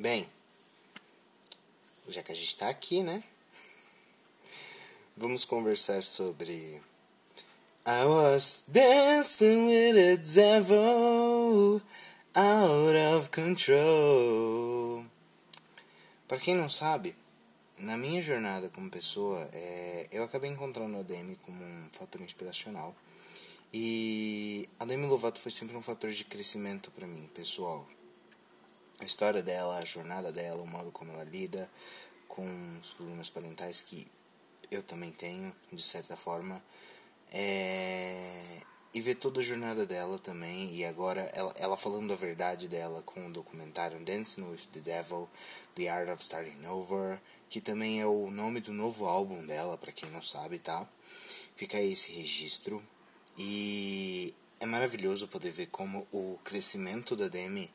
Bem, já que a gente tá aqui, né? Vamos conversar sobre. I was dancing with a devil out of control. Para quem não sabe, na minha jornada como pessoa, é, eu acabei encontrando a Demi como um fator inspiracional. E a Demi Lovato foi sempre um fator de crescimento para mim, pessoal. A história dela, a jornada dela, o modo como ela lida com os problemas parentais que eu também tenho, de certa forma. É... E ver toda a jornada dela também. E agora ela, ela falando a verdade dela com o documentário Dancing with the Devil, The Art of Starting Over, que também é o nome do novo álbum dela, para quem não sabe, tá? Fica aí esse registro. E é maravilhoso poder ver como o crescimento da Demi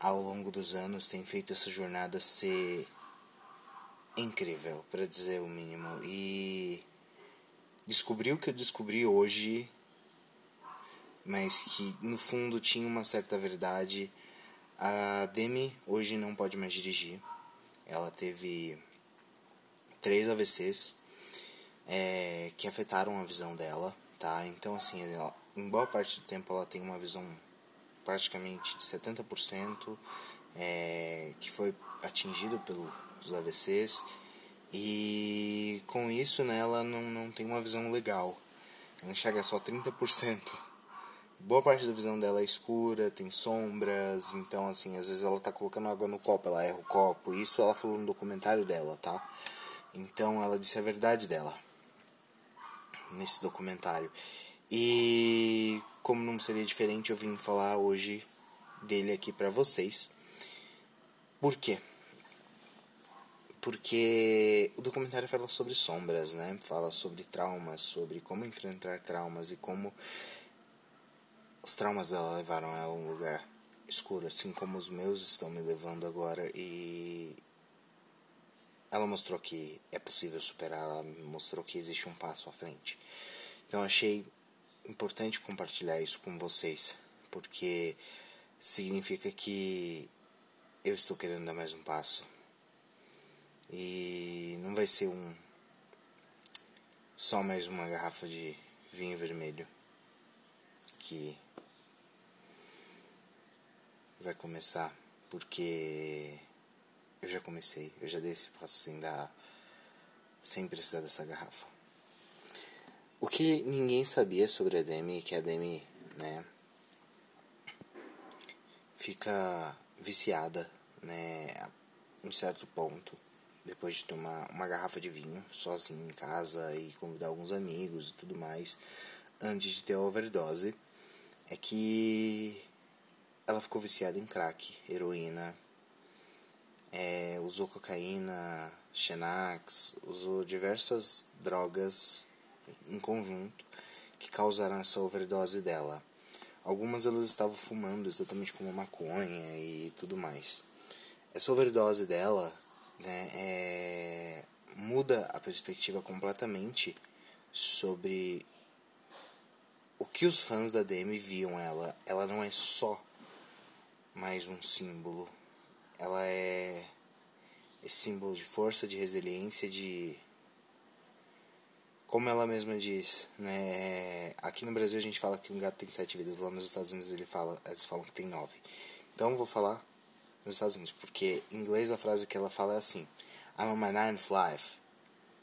ao longo dos anos tem feito essa jornada ser incrível, para dizer o mínimo. E descobri o que eu descobri hoje, mas que no fundo tinha uma certa verdade. A Demi hoje não pode mais dirigir. Ela teve três AVCs é, que afetaram a visão dela, tá? Então, assim, ela, em boa parte do tempo ela tem uma visão praticamente de 70% é, que foi atingido pelos AVCs e com isso né, ela não, não tem uma visão legal. Ela enxerga só 30%. Boa parte da visão dela é escura, tem sombras, então assim, às vezes ela tá colocando água no copo, ela erra o copo. Isso ela falou no documentário dela, tá? Então ela disse a verdade dela nesse documentário. E como não seria diferente, eu vim falar hoje dele aqui para vocês. Por quê? Porque o documentário fala sobre sombras, né? Fala sobre traumas, sobre como enfrentar traumas e como os traumas dela levaram ela a um lugar escuro, assim como os meus estão me levando agora. E ela mostrou que é possível superar, ela mostrou que existe um passo à frente. Então achei importante compartilhar isso com vocês, porque significa que eu estou querendo dar mais um passo. E não vai ser um só mais uma garrafa de vinho vermelho que vai começar, porque eu já comecei, eu já dei esse passo sem sem precisar dessa garrafa. O que ninguém sabia sobre a Demi é que a Demi, né, fica viciada, né, em certo ponto, depois de tomar uma garrafa de vinho sozinho em casa e convidar alguns amigos e tudo mais, antes de ter a overdose, é que ela ficou viciada em crack, heroína, é, usou cocaína, Xenax, usou diversas drogas em conjunto que causaram essa overdose dela. Algumas elas estavam fumando exatamente como maconha e tudo mais. Essa overdose dela né, é, muda a perspectiva completamente sobre o que os fãs da Demi viam ela. Ela não é só mais um símbolo. Ela é esse símbolo de força, de resiliência, de como ela mesma diz, né? Aqui no Brasil a gente fala que um gato tem sete vidas, lá nos Estados Unidos ele fala, eles falam que tem nove. Então eu vou falar nos Estados Unidos, porque em inglês a frase que ela fala é assim: I'm on my ninth life.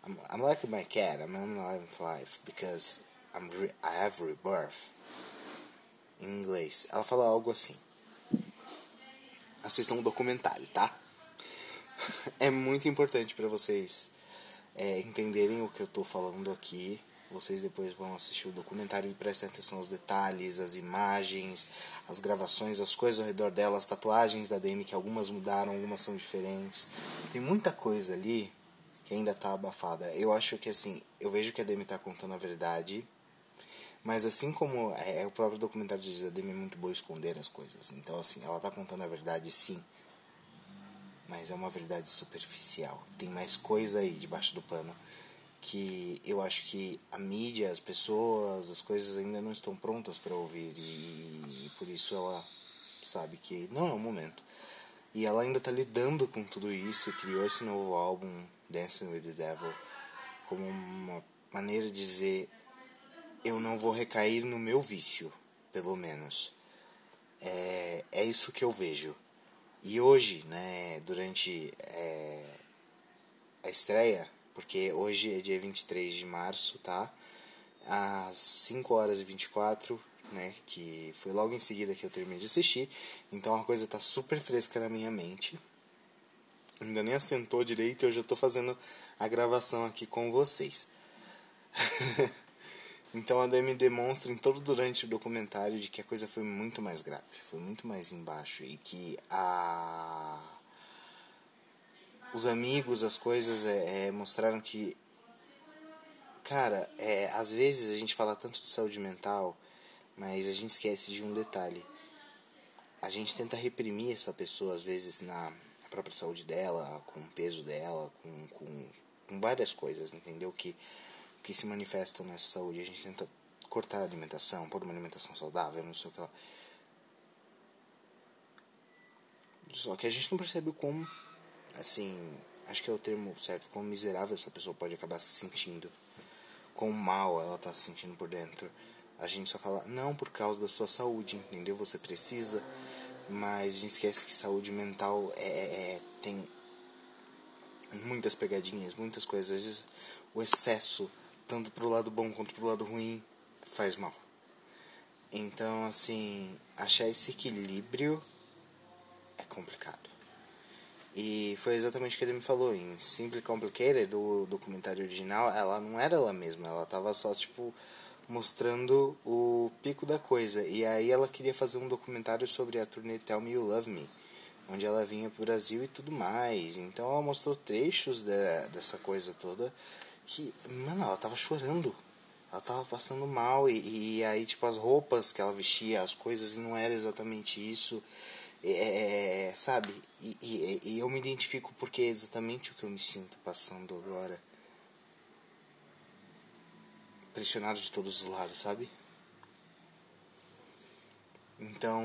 I'm, I'm like my cat. I'm on my ninth life because I'm re I have rebirth. Em inglês, ela fala algo assim. Assistam um documentário, tá? É muito importante para vocês é, entenderem o que eu estou falando aqui, vocês depois vão assistir o documentário e prestem atenção aos detalhes, as imagens, as gravações, as coisas ao redor dela, as tatuagens da Demi, que algumas mudaram, algumas são diferentes. Tem muita coisa ali que ainda está abafada. Eu acho que assim, eu vejo que a Demi está contando a verdade, mas assim como é, é, o próprio documentário diz, a Demi é muito boa esconder as coisas. Então assim, ela está contando a verdade sim mas é uma verdade superficial. Tem mais coisa aí debaixo do pano que eu acho que a mídia, as pessoas, as coisas ainda não estão prontas para ouvir e, e, por isso ela sabe que não é o momento. E ela ainda tá lidando com tudo isso, criou esse novo álbum, Dancing with the Devil, como uma maneira de dizer: eu não vou recair no meu vício, pelo menos. É, é isso que eu vejo. E hoje, né, durante é, a estreia, porque hoje é dia 23 de março, tá? Às 5 horas e 24, né? Que foi logo em seguida que eu terminei de assistir. Então a coisa tá super fresca na minha mente. Ainda nem assentou direito e eu já tô fazendo a gravação aqui com vocês. então a Demi demonstra em todo durante o documentário de que a coisa foi muito mais grave, foi muito mais embaixo e que a os amigos, as coisas é, é, mostraram que cara, é, às vezes a gente fala tanto de saúde mental mas a gente esquece de um detalhe. A gente tenta reprimir essa pessoa, às vezes, na própria saúde dela, com o peso dela, com, com, com várias coisas, entendeu? Que, que se manifestam nessa saúde. A gente tenta cortar a alimentação, pôr uma alimentação saudável, não sei o que lá. Só que a gente não percebe como, assim, acho que é o termo certo, como miserável essa pessoa pode acabar se sentindo. Quão mal ela está se sentindo por dentro. A gente só fala, não por causa da sua saúde, entendeu? Você precisa, mas a gente esquece que saúde mental é, é, é tem muitas pegadinhas, muitas coisas. Às vezes o excesso, tanto pro lado bom quanto pro lado ruim, faz mal. Então, assim, achar esse equilíbrio é complicado. E foi exatamente o que ele me falou. Em Simply Complicated, do documentário original, ela não era ela mesma. Ela tava só, tipo, mostrando o pico da coisa. E aí ela queria fazer um documentário sobre a turnê Tell Me You Love Me, onde ela vinha pro Brasil e tudo mais. Então ela mostrou trechos de, dessa coisa toda que, mano, ela tava chorando. Ela tava passando mal e, e aí, tipo, as roupas que ela vestia, as coisas, não era exatamente isso. É, sabe? E, e, e eu me identifico porque é exatamente o que eu me sinto passando agora pressionado de todos os lados, sabe? Então,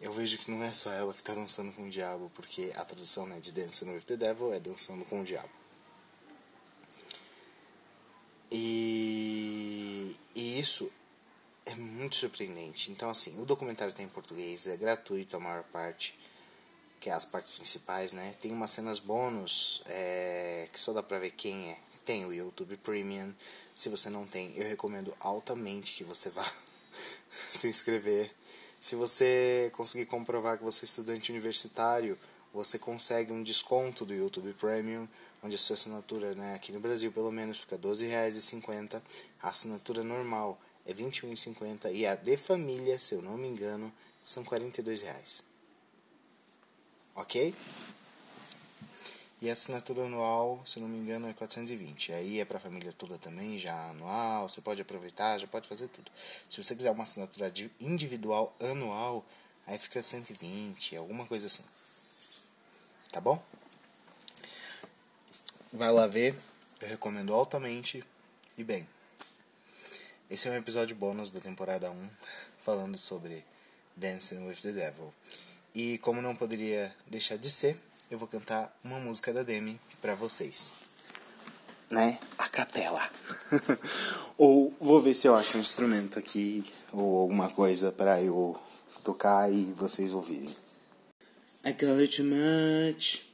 eu vejo que não é só ela que está dançando com o diabo, porque a tradução né, de Dancing with the Devil é dançando com o diabo. E, e isso é muito surpreendente. Então, assim, o documentário está em português, é gratuito a maior parte, que é as partes principais, né? Tem umas cenas bônus é, que só dá pra ver quem é tem o YouTube Premium. Se você não tem, eu recomendo altamente que você vá se inscrever. Se você conseguir comprovar que você é estudante universitário, você consegue um desconto do YouTube Premium, onde a sua assinatura, né, aqui no Brasil pelo menos, fica R$ 12,50. A assinatura normal é R$ 21,50 e a de família, se eu não me engano, são R$ 42,00. Ok? E a assinatura anual, se não me engano, é 420. Aí é para a família toda também, já anual, você pode aproveitar, já pode fazer tudo. Se você quiser uma assinatura individual anual, aí fica 120, alguma coisa assim. Tá bom? Vai lá ver, eu recomendo altamente. E bem, esse é um episódio bônus da temporada 1, falando sobre Dancing with the Devil. E como não poderia deixar de ser, eu vou cantar uma música da Demi para vocês. Né? A capela. ou vou ver se eu acho um instrumento aqui ou alguma coisa para eu tocar e vocês ouvirem. I call you too much.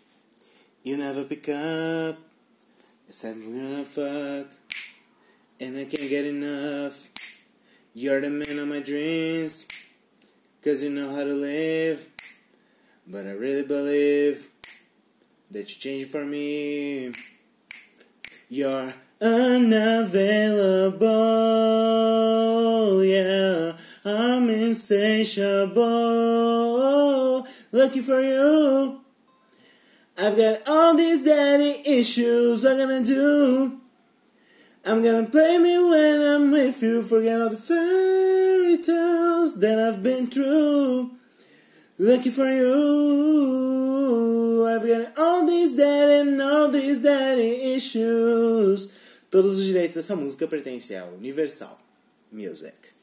You never pick up. I said we're gonna fuck. And I can't get enough. You're the man of my dreams. Cause you know how to live. But I really believe that you changed for me. You're unavailable, yeah. I'm insatiable, looking for you. I've got all these daddy issues. What gonna do? I'm gonna play me when I'm with you. Forget all the fairy tales that I've been through. Looking for you. I've got all these daddy and all these daddy issues. Todos os direitos dessa música pertencem à Universal Music.